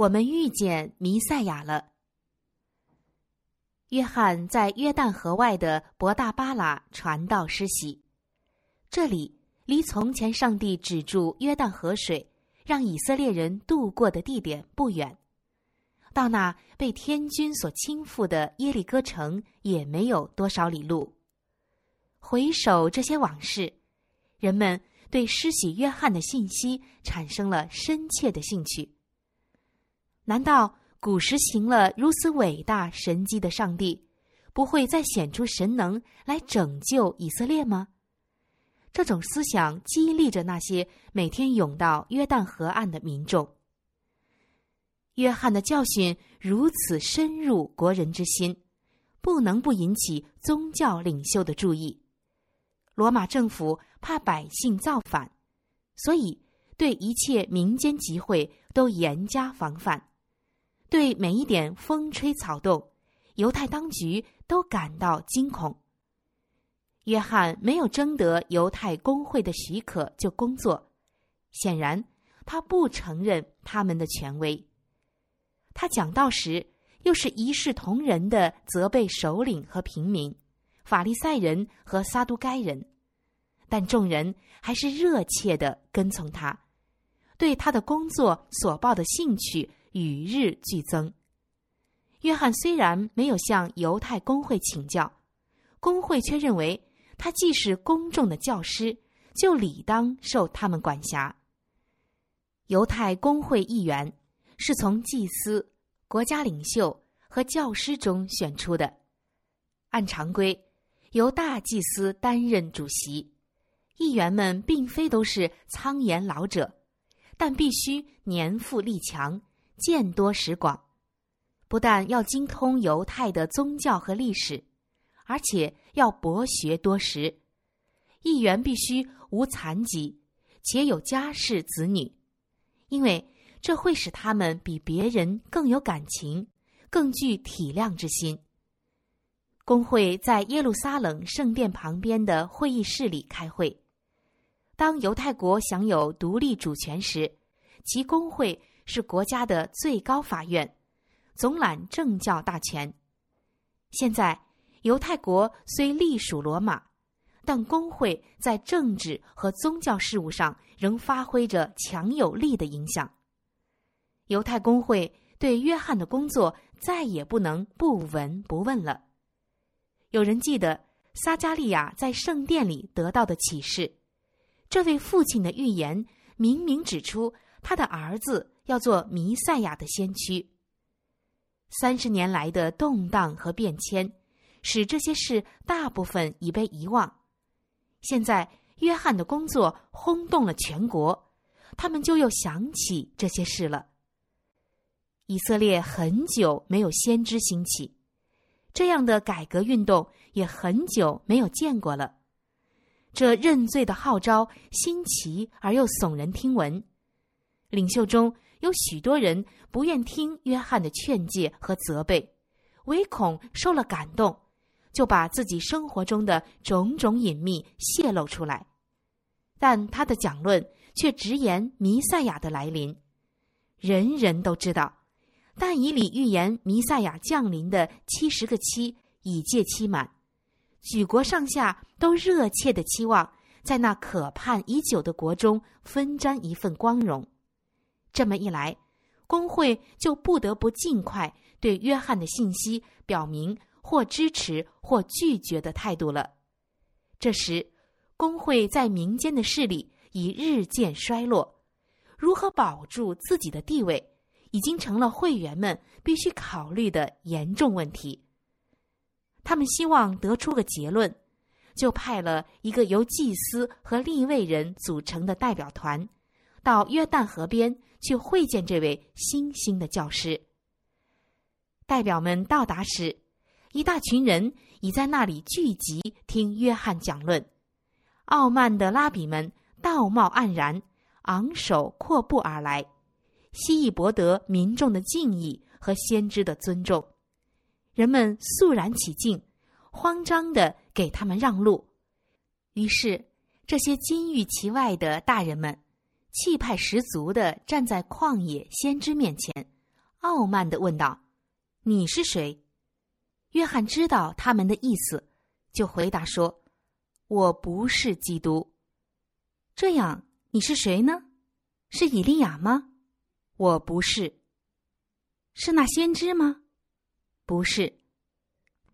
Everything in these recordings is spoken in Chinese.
我们遇见弥赛亚了。约翰在约旦河外的伯大巴拉传道施洗，这里离从前上帝止住约旦河水，让以色列人渡过的地点不远。到那被天军所倾覆的耶利哥城，也没有多少里路。回首这些往事，人们。对施洗约翰的信息产生了深切的兴趣。难道古时行了如此伟大神迹的上帝，不会再显出神能来拯救以色列吗？这种思想激励着那些每天涌到约旦河岸的民众。约翰的教训如此深入国人之心，不能不引起宗教领袖的注意。罗马政府怕百姓造反，所以对一切民间集会都严加防范。对每一点风吹草动，犹太当局都感到惊恐。约翰没有征得犹太工会的许可就工作，显然他不承认他们的权威。他讲道时，又是一视同仁的责备首领和平民。法利赛人和撒都该人，但众人还是热切的跟从他，对他的工作所报的兴趣与日俱增。约翰虽然没有向犹太公会请教，公会却认为他既是公众的教师，就理当受他们管辖。犹太公会议员是从祭司、国家领袖和教师中选出的，按常规。由大祭司担任主席，议员们并非都是苍颜老者，但必须年富力强，见多识广。不但要精通犹太的宗教和历史，而且要博学多识。议员必须无残疾，且有家室子女，因为这会使他们比别人更有感情，更具体谅之心。工会在耶路撒冷圣殿旁边的会议室里开会。当犹太国享有独立主权时，其工会是国家的最高法院，总揽政教大权。现在，犹太国虽隶属罗马，但工会在政治和宗教事务上仍发挥着强有力的影响。犹太工会对约翰的工作再也不能不闻不问了。有人记得撒加利亚在圣殿里得到的启示，这位父亲的预言明明指出他的儿子要做弥赛亚的先驱。三十年来的动荡和变迁，使这些事大部分已被遗忘。现在约翰的工作轰动了全国，他们就又想起这些事了。以色列很久没有先知兴起。这样的改革运动也很久没有见过了。这认罪的号召新奇而又耸人听闻，领袖中有许多人不愿听约翰的劝诫和责备，唯恐受了感动，就把自己生活中的种种隐秘泄露出来。但他的讲论却直言弥赛亚的来临，人人都知道。但以理预言弥赛亚降临的七十个期已届期满，举国上下都热切的期望在那可盼已久的国中分沾一份光荣。这么一来，工会就不得不尽快对约翰的信息表明或支持或拒绝的态度了。这时，工会在民间的势力已日渐衰落，如何保住自己的地位？已经成了会员们必须考虑的严重问题。他们希望得出个结论，就派了一个由祭司和立位人组成的代表团，到约旦河边去会见这位新兴的教师。代表们到达时，一大群人已在那里聚集听约翰讲论。傲慢的拉比们道貌岸然，昂首阔步而来。希以博得民众的敬意和先知的尊重，人们肃然起敬，慌张的给他们让路。于是，这些金玉其外的大人们，气派十足的站在旷野先知面前，傲慢的问道：“你是谁？”约翰知道他们的意思，就回答说：“我不是基督。”这样，你是谁呢？是以利亚吗？我不是。是那先知吗？不是。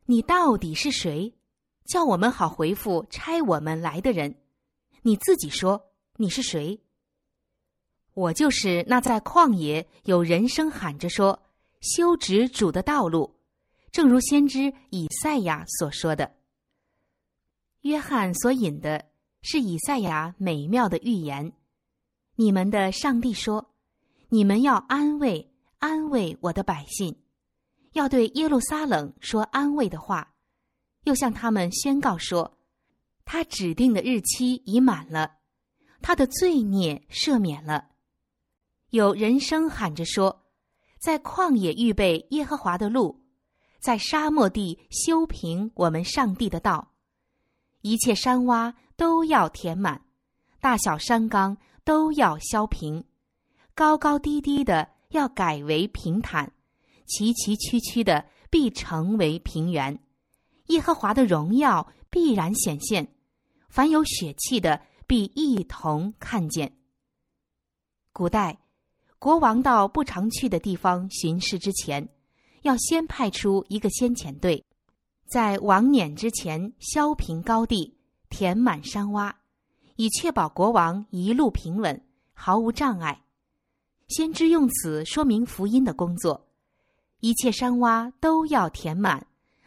你到底是谁？叫我们好回复差我们来的人。你自己说你是谁？我就是那在旷野有人声喊着说：“修直主的道路。”正如先知以赛亚所说的。约翰所引的是以赛亚美妙的预言。你们的上帝说：“你们要安慰安慰我的百姓，要对耶路撒冷说安慰的话。”又向他们宣告说：“他指定的日期已满了，他的罪孽赦免了。”有人声喊着说：“在旷野预备耶和华的路，在沙漠地修平我们上帝的道。一切山洼都要填满，大小山冈都要削平，高高低低的要改为平坦，崎崎岖岖的必成为平原。耶和华的荣耀必然显现，凡有血气的必一同看见。”古代。国王到不常去的地方巡视之前，要先派出一个先遣队，在王撵之前削平高地，填满山洼，以确保国王一路平稳，毫无障碍。先知用此说明福音的工作：一切山洼都要填满，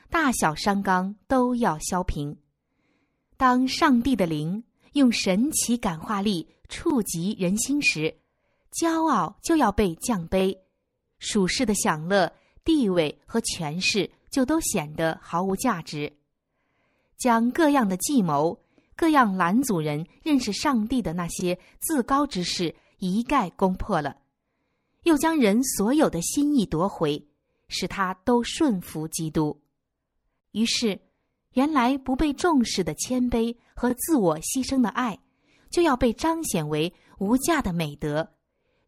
大小山冈都要削平。当上帝的灵用神奇感化力触及人心时，骄傲就要被降卑，属世的享乐、地位和权势就都显得毫无价值。将各样的计谋、各样拦阻人认识上帝的那些自高之事一概攻破了，又将人所有的心意夺回，使他都顺服基督。于是，原来不被重视的谦卑和自我牺牲的爱，就要被彰显为无价的美德。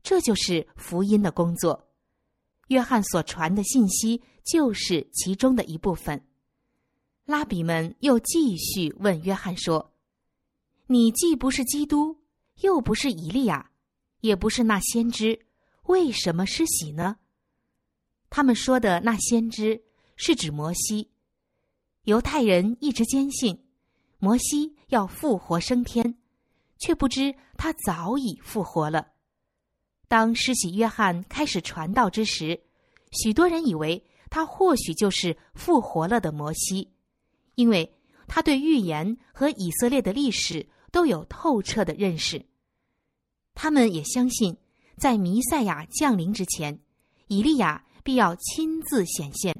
这就是福音的工作，约翰所传的信息就是其中的一部分。拉比们又继续问约翰说：“你既不是基督，又不是以利亚，也不是那先知，为什么施洗呢？”他们说的那先知是指摩西。犹太人一直坚信摩西要复活升天，却不知他早已复活了。当施洗约翰开始传道之时，许多人以为他或许就是复活了的摩西，因为他对预言和以色列的历史都有透彻的认识。他们也相信，在弥赛亚降临之前，以利亚必要亲自显现。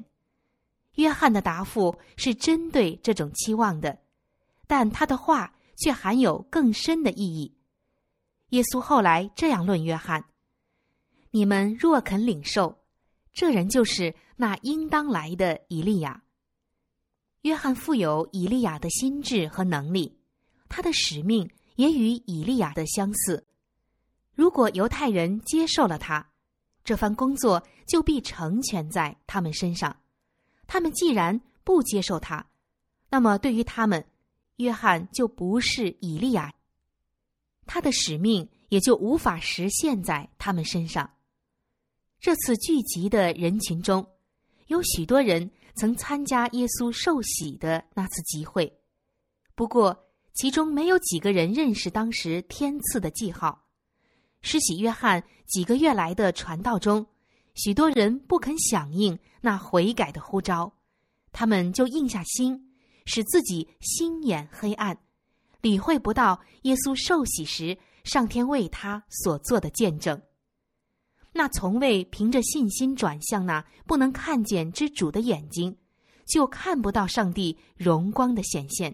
约翰的答复是针对这种期望的，但他的话却含有更深的意义。耶稣后来这样论约翰。你们若肯领受，这人就是那应当来的以利亚。约翰富有以利亚的心智和能力，他的使命也与以利亚的相似。如果犹太人接受了他，这番工作就必成全在他们身上。他们既然不接受他，那么对于他们，约翰就不是以利亚，他的使命也就无法实现在他们身上。这次聚集的人群中，有许多人曾参加耶稣受洗的那次集会，不过其中没有几个人认识当时天赐的记号。施洗约翰几个月来的传道中，许多人不肯响应那悔改的呼召，他们就硬下心，使自己心眼黑暗，理会不到耶稣受洗时上天为他所做的见证。那从未凭着信心转向那不能看见之主的眼睛，就看不到上帝荣光的显现；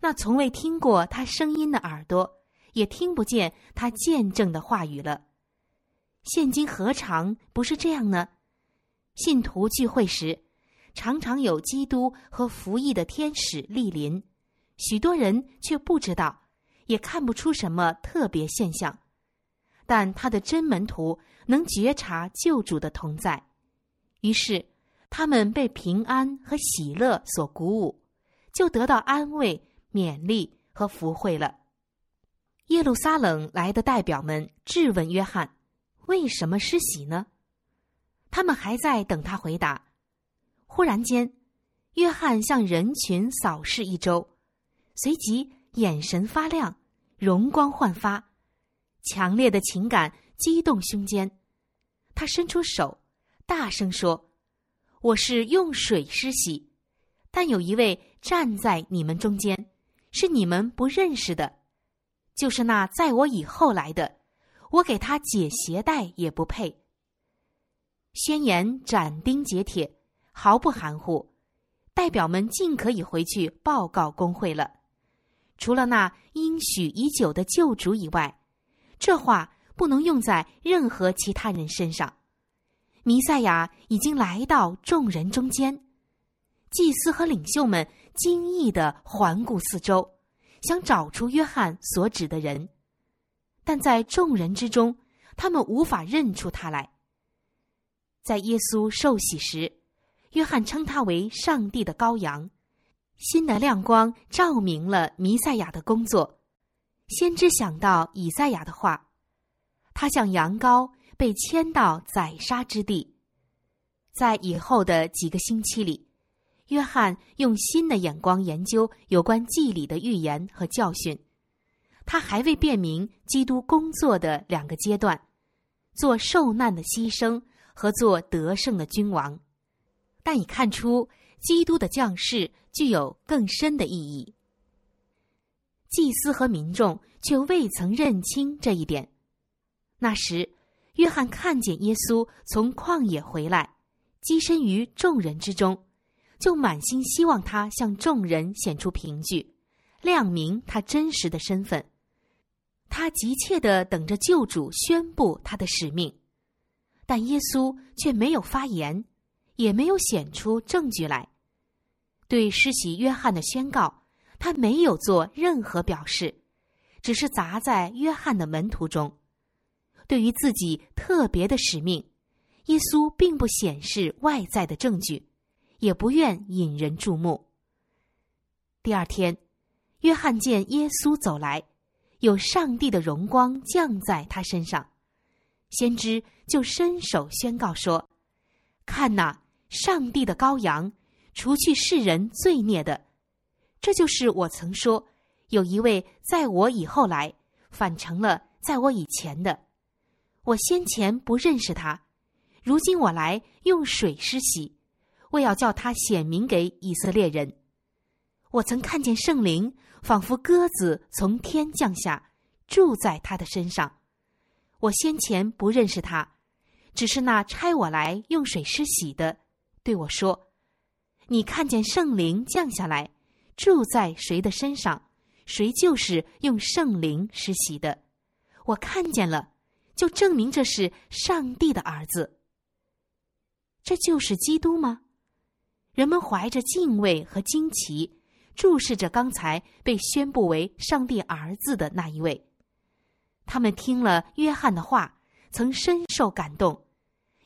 那从未听过他声音的耳朵，也听不见他见证的话语了。现今何尝不是这样呢？信徒聚会时，常常有基督和服役的天使莅临，许多人却不知道，也看不出什么特别现象，但他的真门徒能觉察救主的同在，于是他们被平安和喜乐所鼓舞，就得到安慰、勉励和福惠了。耶路撒冷来的代表们质问约翰：“为什么施洗呢？”他们还在等他回答。忽然间，约翰向人群扫视一周，随即眼神发亮，容光焕发，强烈的情感激动胸间。他伸出手，大声说：“我是用水施洗，但有一位站在你们中间，是你们不认识的，就是那在我以后来的，我给他解鞋带也不配。”宣言斩钉截铁。毫不含糊，代表们尽可以回去报告工会了。除了那应许已久的救主以外，这话不能用在任何其他人身上。弥赛亚已经来到众人中间，祭司和领袖们惊异的环顾四周，想找出约翰所指的人，但在众人之中，他们无法认出他来。在耶稣受洗时。约翰称他为上帝的羔羊，新的亮光照明了弥赛亚的工作。先知想到以赛亚的话，他像羊羔被牵到宰杀之地。在以后的几个星期里，约翰用新的眼光研究有关祭礼的预言和教训。他还未辨明基督工作的两个阶段：做受难的牺牲和做得胜的君王。但已看出，基督的降世具有更深的意义。祭司和民众却未曾认清这一点。那时，约翰看见耶稣从旷野回来，跻身于众人之中，就满心希望他向众人显出凭据，亮明他真实的身份。他急切的等着救主宣布他的使命，但耶稣却没有发言。也没有显出证据来，对施洗约翰的宣告，他没有做任何表示，只是砸在约翰的门徒中。对于自己特别的使命，耶稣并不显示外在的证据，也不愿引人注目。第二天，约翰见耶稣走来，有上帝的荣光降在他身上，先知就伸手宣告说：“看哪！”上帝的羔羊，除去世人罪孽的，这就是我曾说，有一位在我以后来，反成了在我以前的。我先前不认识他，如今我来用水施洗，为要叫他显明给以色列人。我曾看见圣灵仿佛鸽子从天降下，住在他的身上。我先前不认识他，只是那差我来用水施洗的。对我说：“你看见圣灵降下来，住在谁的身上，谁就是用圣灵施洗的。我看见了，就证明这是上帝的儿子。这就是基督吗？”人们怀着敬畏和惊奇，注视着刚才被宣布为上帝儿子的那一位。他们听了约翰的话，曾深受感动。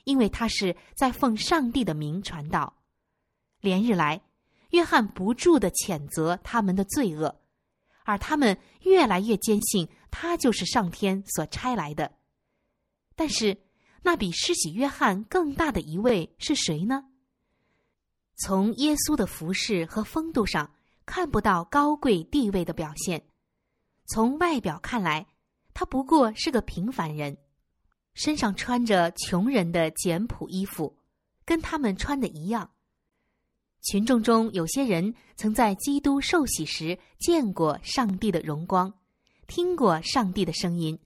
因为他是在奉上帝的名传道，连日来，约翰不住的谴责他们的罪恶，而他们越来越坚信他就是上天所差来的。但是，那比施洗约翰更大的一位是谁呢？从耶稣的服饰和风度上看不到高贵地位的表现，从外表看来，他不过是个平凡人。身上穿着穷人的简朴衣服，跟他们穿的一样。群众中有些人曾在基督受洗时见过上帝的荣光，听过上帝的声音，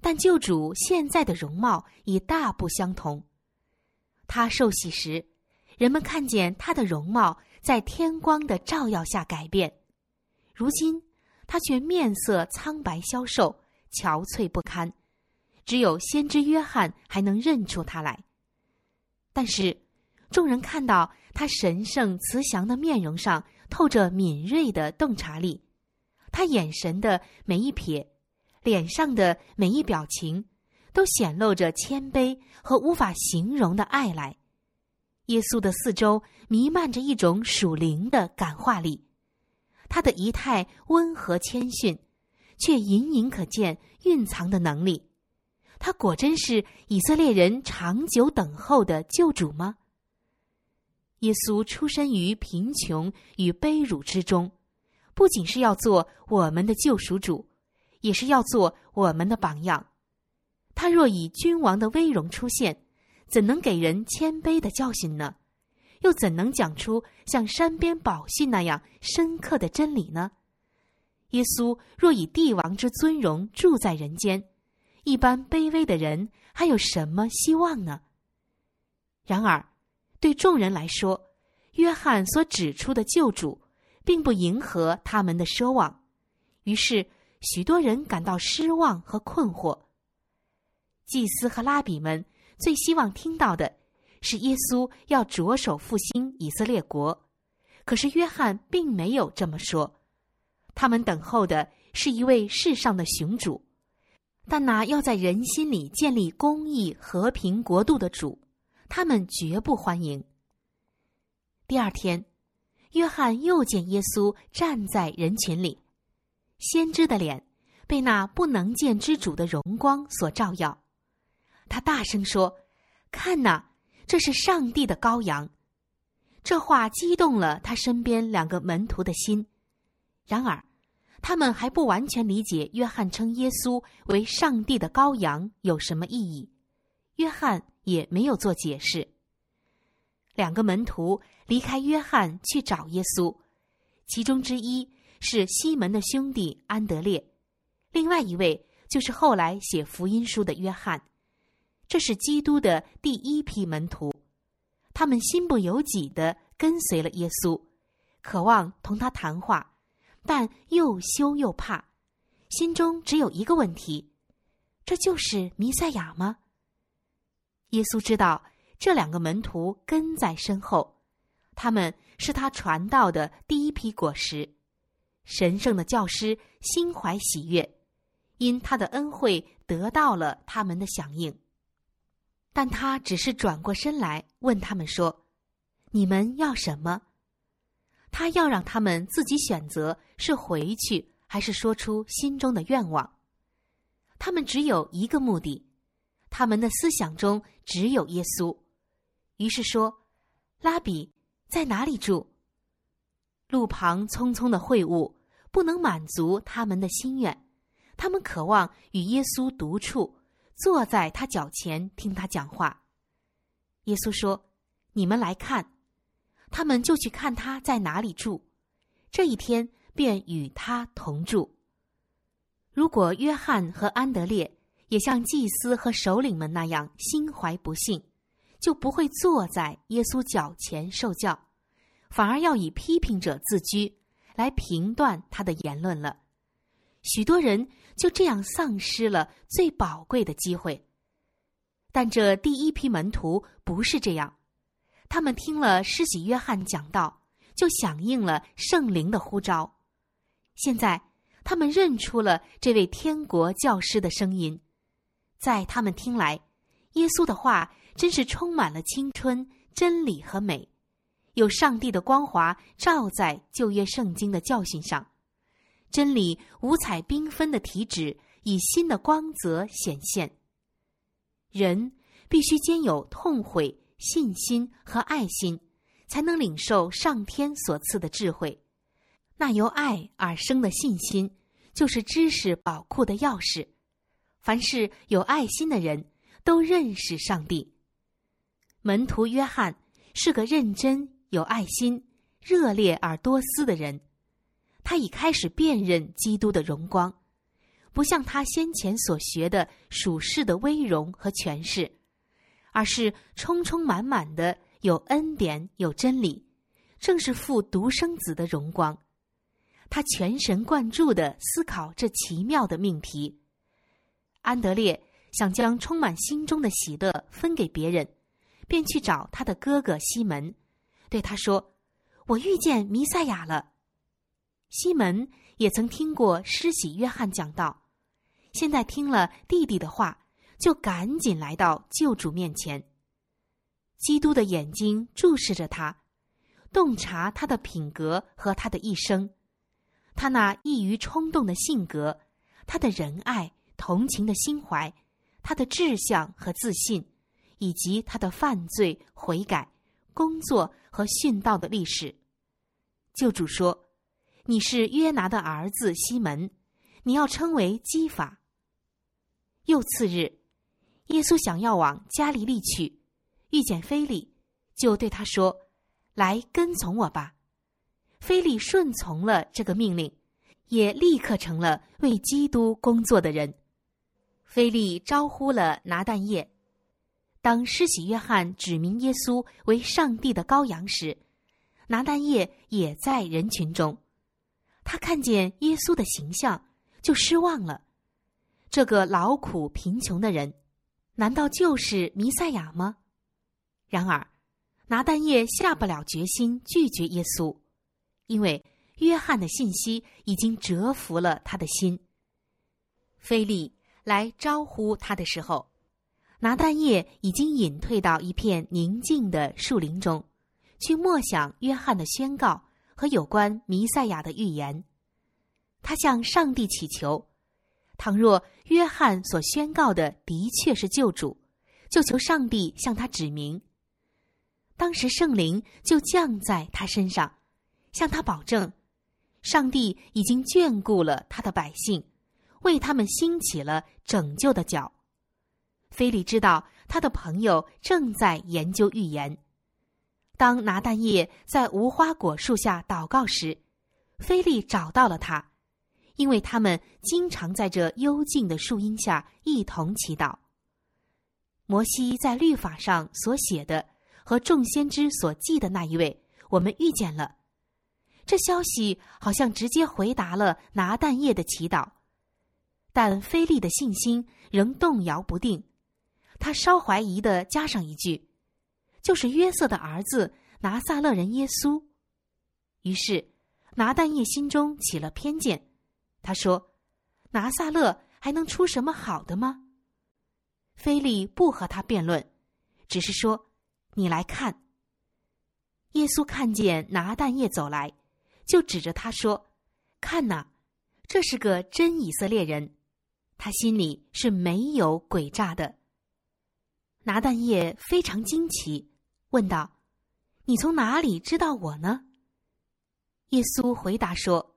但救主现在的容貌已大不相同。他受洗时，人们看见他的容貌在天光的照耀下改变，如今他却面色苍白消瘦，憔悴不堪。只有先知约翰还能认出他来，但是众人看到他神圣慈祥的面容上透着敏锐的洞察力，他眼神的每一瞥，脸上的每一表情都显露着谦卑和无法形容的爱来。耶稣的四周弥漫着一种属灵的感化力，他的仪态温和谦逊，却隐隐可见蕴藏的能力。他果真是以色列人长久等候的救主吗？耶稣出身于贫穷与卑辱之中，不仅是要做我们的救赎主，也是要做我们的榜样。他若以君王的威荣出现，怎能给人谦卑的教训呢？又怎能讲出像山边宝训那样深刻的真理呢？耶稣若以帝王之尊荣住在人间，一般卑微的人还有什么希望呢？然而，对众人来说，约翰所指出的救主，并不迎合他们的奢望，于是许多人感到失望和困惑。祭司和拉比们。最希望听到的是耶稣要着手复兴以色列国，可是约翰并没有这么说。他们等候的是一位世上的雄主，但那要在人心里建立公义、和平国度的主，他们绝不欢迎。第二天，约翰又见耶稣站在人群里，先知的脸被那不能见之主的荣光所照耀。他大声说：“看呐，这是上帝的羔羊。”这话激动了他身边两个门徒的心。然而，他们还不完全理解约翰称耶稣为上帝的羔羊有什么意义。约翰也没有做解释。两个门徒离开约翰去找耶稣，其中之一是西门的兄弟安德烈，另外一位就是后来写福音书的约翰。这是基督的第一批门徒，他们心不由己的跟随了耶稣，渴望同他谈话，但又羞又怕，心中只有一个问题：这就是弥赛亚吗？耶稣知道这两个门徒跟在身后，他们是他传道的第一批果实，神圣的教师心怀喜悦，因他的恩惠得到了他们的响应。但他只是转过身来问他们说：“你们要什么？”他要让他们自己选择是回去还是说出心中的愿望。他们只有一个目的，他们的思想中只有耶稣。于是说：“拉比在哪里住？”路旁匆匆的会晤不能满足他们的心愿，他们渴望与耶稣独处。坐在他脚前听他讲话，耶稣说：“你们来看。”他们就去看他在哪里住，这一天便与他同住。如果约翰和安德烈也像祭司和首领们那样心怀不幸，就不会坐在耶稣脚前受教，反而要以批评者自居，来评断他的言论了。许多人。就这样丧失了最宝贵的机会。但这第一批门徒不是这样，他们听了施洗约翰讲道，就响应了圣灵的呼召。现在他们认出了这位天国教师的声音，在他们听来，耶稣的话真是充满了青春、真理和美，有上帝的光华照在旧约圣经的教训上。真理五彩缤纷的体旨以新的光泽显现。人必须兼有痛悔、信心和爱心，才能领受上天所赐的智慧。那由爱而生的信心，就是知识宝库的钥匙。凡是有爱心的人，都认识上帝。门徒约翰是个认真、有爱心、热烈而多思的人。他已开始辨认基督的荣光，不像他先前所学的属世的威荣和权势，而是充充满满的有恩典、有真理，正是父独生子的荣光。他全神贯注的思考这奇妙的命题。安德烈想将充满心中的喜乐分给别人，便去找他的哥哥西门，对他说：“我遇见弥赛亚了。”西门也曾听过施洗约翰讲道，现在听了弟弟的话，就赶紧来到救主面前。基督的眼睛注视着他，洞察他的品格和他的一生，他那易于冲动的性格，他的仁爱、同情的心怀，他的志向和自信，以及他的犯罪、悔改、工作和殉道的历史。救主说：“你是约拿的儿子西门，你要称为基法。”又次日，耶稣想要往加利利去。遇见菲利，就对他说：“来跟从我吧。”菲利顺从了这个命令，也立刻成了为基督工作的人。菲利招呼了拿但业。当施洗约翰指明耶稣为上帝的羔羊时，拿但业也在人群中。他看见耶稣的形象，就失望了。这个劳苦贫穷的人，难道就是弥赛亚吗？然而，拿但业下不了决心拒绝耶稣，因为约翰的信息已经折服了他的心。菲利来招呼他的时候，拿但业已经隐退到一片宁静的树林中，去默想约翰的宣告和有关弥赛亚的预言。他向上帝祈求：倘若约翰所宣告的的确是救主，就求上帝向他指明。当时圣灵就降在他身上，向他保证，上帝已经眷顾了他的百姓，为他们兴起了拯救的脚。菲利知道他的朋友正在研究预言。当拿蛋液在无花果树下祷告时，菲利找到了他，因为他们经常在这幽静的树荫下一同祈祷。摩西在律法上所写的。和众先知所记的那一位，我们遇见了。这消息好像直接回答了拿蛋液的祈祷，但菲利的信心仍动摇不定。他稍怀疑的加上一句：“就是约瑟的儿子拿撒勒人耶稣。”于是拿但叶心中起了偏见。他说：“拿撒勒还能出什么好的吗？”菲利不和他辩论，只是说。你来看。耶稣看见拿但业走来，就指着他说：“看呐，这是个真以色列人，他心里是没有诡诈的。”拿但业非常惊奇，问道：“你从哪里知道我呢？”耶稣回答说：“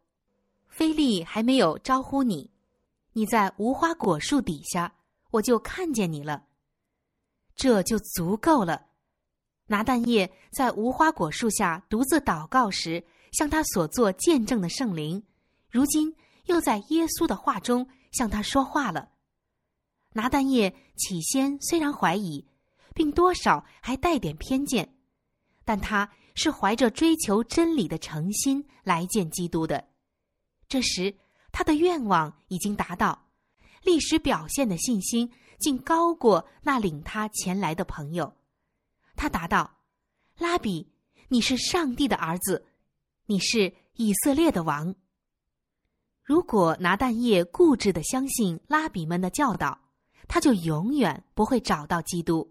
菲利还没有招呼你，你在无花果树底下，我就看见你了。这就足够了。”拿但叶在无花果树下独自祷告时，向他所做见证的圣灵，如今又在耶稣的话中向他说话了。拿但叶起先虽然怀疑，并多少还带点偏见，但他是怀着追求真理的诚心来见基督的。这时，他的愿望已经达到，历史表现的信心竟高过那领他前来的朋友。他答道：“拉比，你是上帝的儿子，你是以色列的王。如果拿蛋液固执的相信拉比们的教导，他就永远不会找到基督。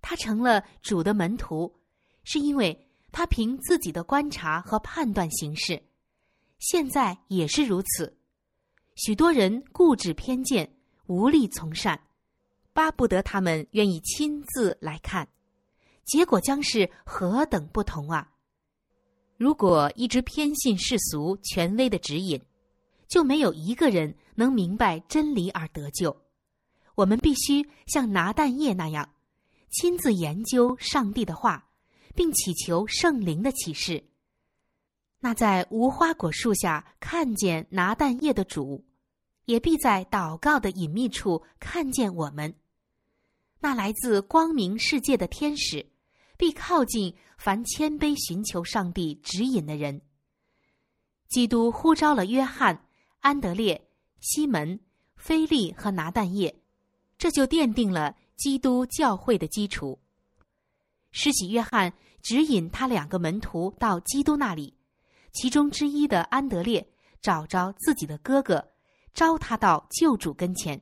他成了主的门徒，是因为他凭自己的观察和判断行事。现在也是如此。许多人固执偏见，无力从善，巴不得他们愿意亲自来看。”结果将是何等不同啊！如果一直偏信世俗权威的指引，就没有一个人能明白真理而得救。我们必须像拿蛋液那样，亲自研究上帝的话，并祈求圣灵的启示。那在无花果树下看见拿蛋液的主，也必在祷告的隐秘处看见我们。那来自光明世界的天使。必靠近凡谦卑寻求上帝指引的人。基督呼召了约翰、安德烈、西门、菲利和拿但业，这就奠定了基督教会的基础。施洗约翰指引他两个门徒到基督那里，其中之一的安德烈找着自己的哥哥，招他到救主跟前。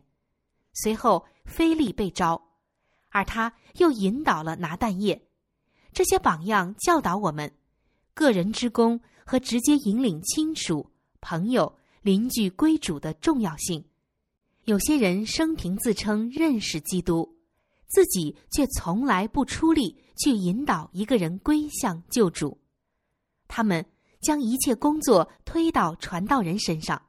随后，菲利被招，而他又引导了拿但业。这些榜样教导我们，个人之功和直接引领亲属、朋友、邻居归主的重要性。有些人生平自称认识基督，自己却从来不出力去引导一个人归向救主。他们将一切工作推到传道人身上。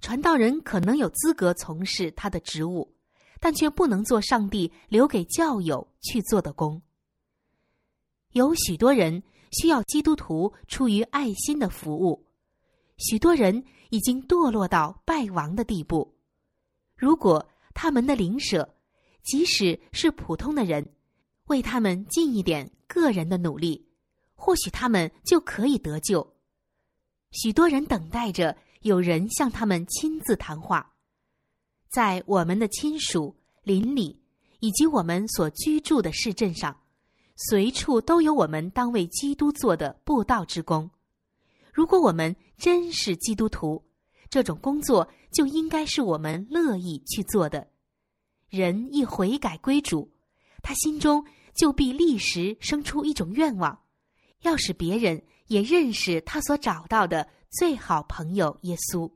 传道人可能有资格从事他的职务，但却不能做上帝留给教友去做的工。有许多人需要基督徒出于爱心的服务，许多人已经堕落到败亡的地步。如果他们的邻舍，即使是普通的人，为他们尽一点个人的努力，或许他们就可以得救。许多人等待着。有人向他们亲自谈话，在我们的亲属、邻里以及我们所居住的市镇上，随处都有我们当为基督做的布道之功。如果我们真是基督徒，这种工作就应该是我们乐意去做的。人一悔改归主，他心中就必立时生出一种愿望，要使别人也认识他所找到的。最好朋友耶稣，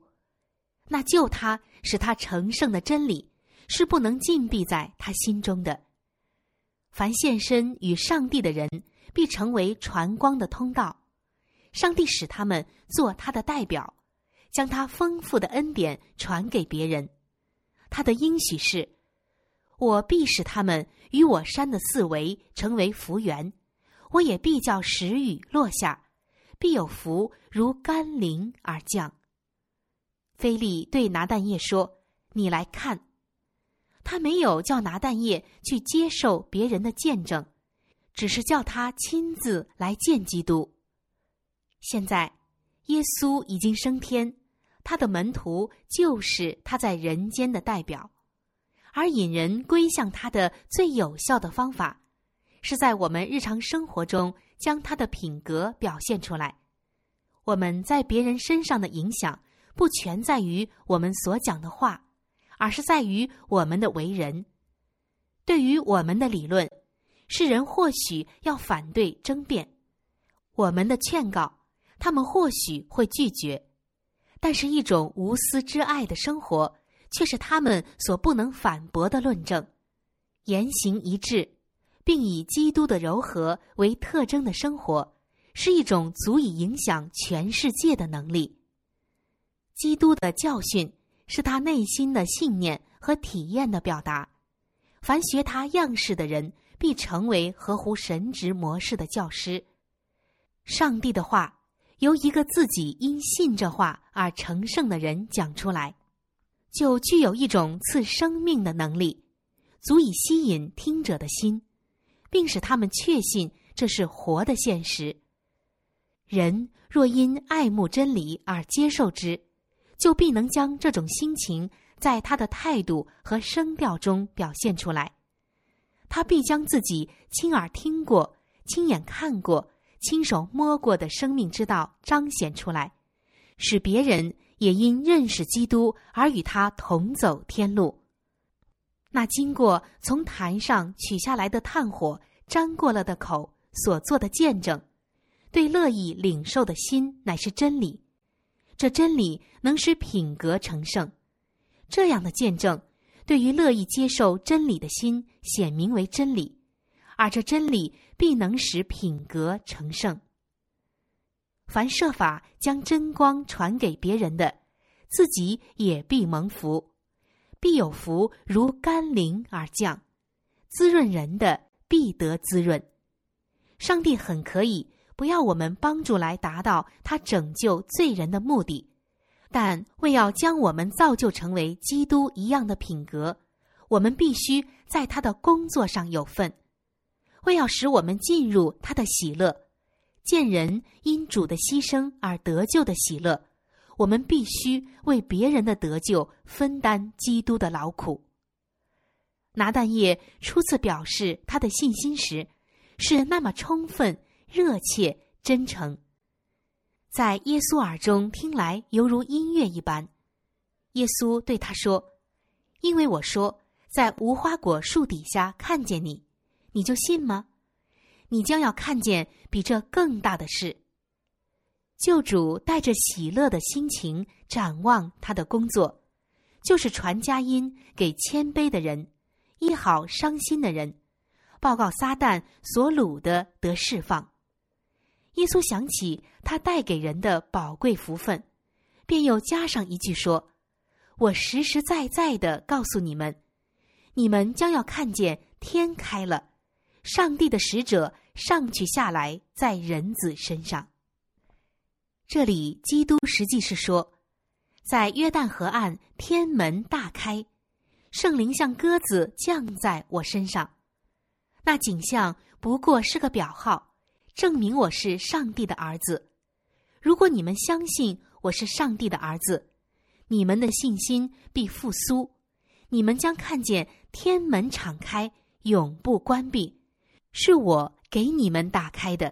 那救他使他成圣的真理是不能禁闭在他心中的。凡献身与上帝的人，必成为传光的通道。上帝使他们做他的代表，将他丰富的恩典传给别人。他的应许是：我必使他们与我山的四围成为福源，我也必叫时雨落下。必有福如甘霖而降。菲利对拿但业说：“你来看。”他没有叫拿但业去接受别人的见证，只是叫他亲自来见基督。现在，耶稣已经升天，他的门徒就是他在人间的代表，而引人归向他的最有效的方法，是在我们日常生活中。将他的品格表现出来。我们在别人身上的影响，不全在于我们所讲的话，而是在于我们的为人。对于我们的理论，世人或许要反对争辩；我们的劝告，他们或许会拒绝。但是，一种无私之爱的生活，却是他们所不能反驳的论证。言行一致。并以基督的柔和为特征的生活，是一种足以影响全世界的能力。基督的教训是他内心的信念和体验的表达。凡学他样式的人，必成为合乎神职模式的教师。上帝的话由一个自己因信这话而成圣的人讲出来，就具有一种赐生命的能力，足以吸引听者的心。并使他们确信这是活的现实。人若因爱慕真理而接受之，就必能将这种心情在他的态度和声调中表现出来。他必将自己亲耳听过、亲眼看过、亲手摸过的生命之道彰显出来，使别人也因认识基督而与他同走天路。那经过从坛上取下来的炭火沾过了的口所做的见证，对乐意领受的心乃是真理。这真理能使品格成圣。这样的见证，对于乐意接受真理的心显明为真理，而这真理必能使品格成圣。凡设法将真光传给别人的，自己也必蒙福。必有福如甘霖而降，滋润人的必得滋润。上帝很可以不要我们帮助来达到他拯救罪人的目的，但为要将我们造就成为基督一样的品格，我们必须在他的工作上有份。为要使我们进入他的喜乐，见人因主的牺牲而得救的喜乐。我们必须为别人的得救分担基督的劳苦。拿但业初次表示他的信心时，是那么充分、热切、真诚，在耶稣耳中听来犹如音乐一般。耶稣对他说：“因为我说在无花果树底下看见你，你就信吗？你将要看见比这更大的事。”救主带着喜乐的心情展望他的工作，就是传佳音给谦卑的人，医好伤心的人，报告撒旦所掳的得释放。耶稣想起他带给人的宝贵福分，便又加上一句说：“我实实在在的告诉你们，你们将要看见天开了，上帝的使者上去下来在人子身上。”这里，基督实际是说，在约旦河岸，天门大开，圣灵像鸽子降在我身上。那景象不过是个表号，证明我是上帝的儿子。如果你们相信我是上帝的儿子，你们的信心必复苏，你们将看见天门敞开，永不关闭，是我给你们打开的。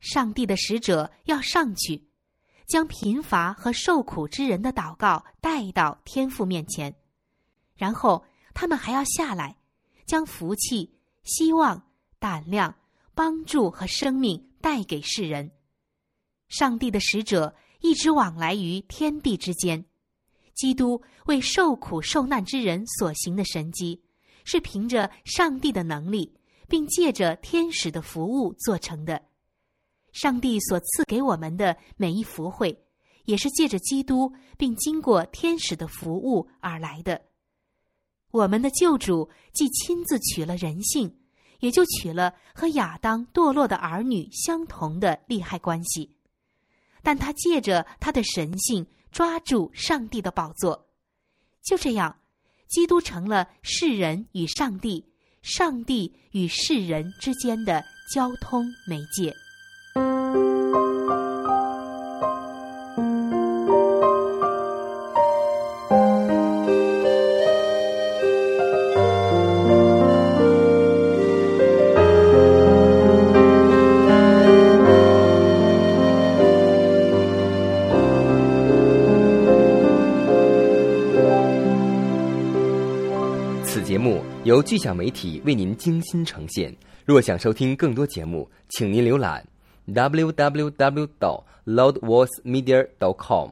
上帝的使者要上去，将贫乏和受苦之人的祷告带到天父面前，然后他们还要下来，将福气、希望、胆量、帮助和生命带给世人。上帝的使者一直往来于天地之间，基督为受苦受难之人所行的神迹，是凭着上帝的能力，并借着天使的服务做成的。上帝所赐给我们的每一福惠，也是借着基督并经过天使的服务而来的。我们的救主既亲自取了人性，也就取了和亚当堕落的儿女相同的利害关系，但他借着他的神性抓住上帝的宝座，就这样，基督成了世人与上帝、上帝与世人之间的交通媒介。巨响媒体为您精心呈现。若想收听更多节目，请您浏览 www. 到 loudvoicemedia. dot com。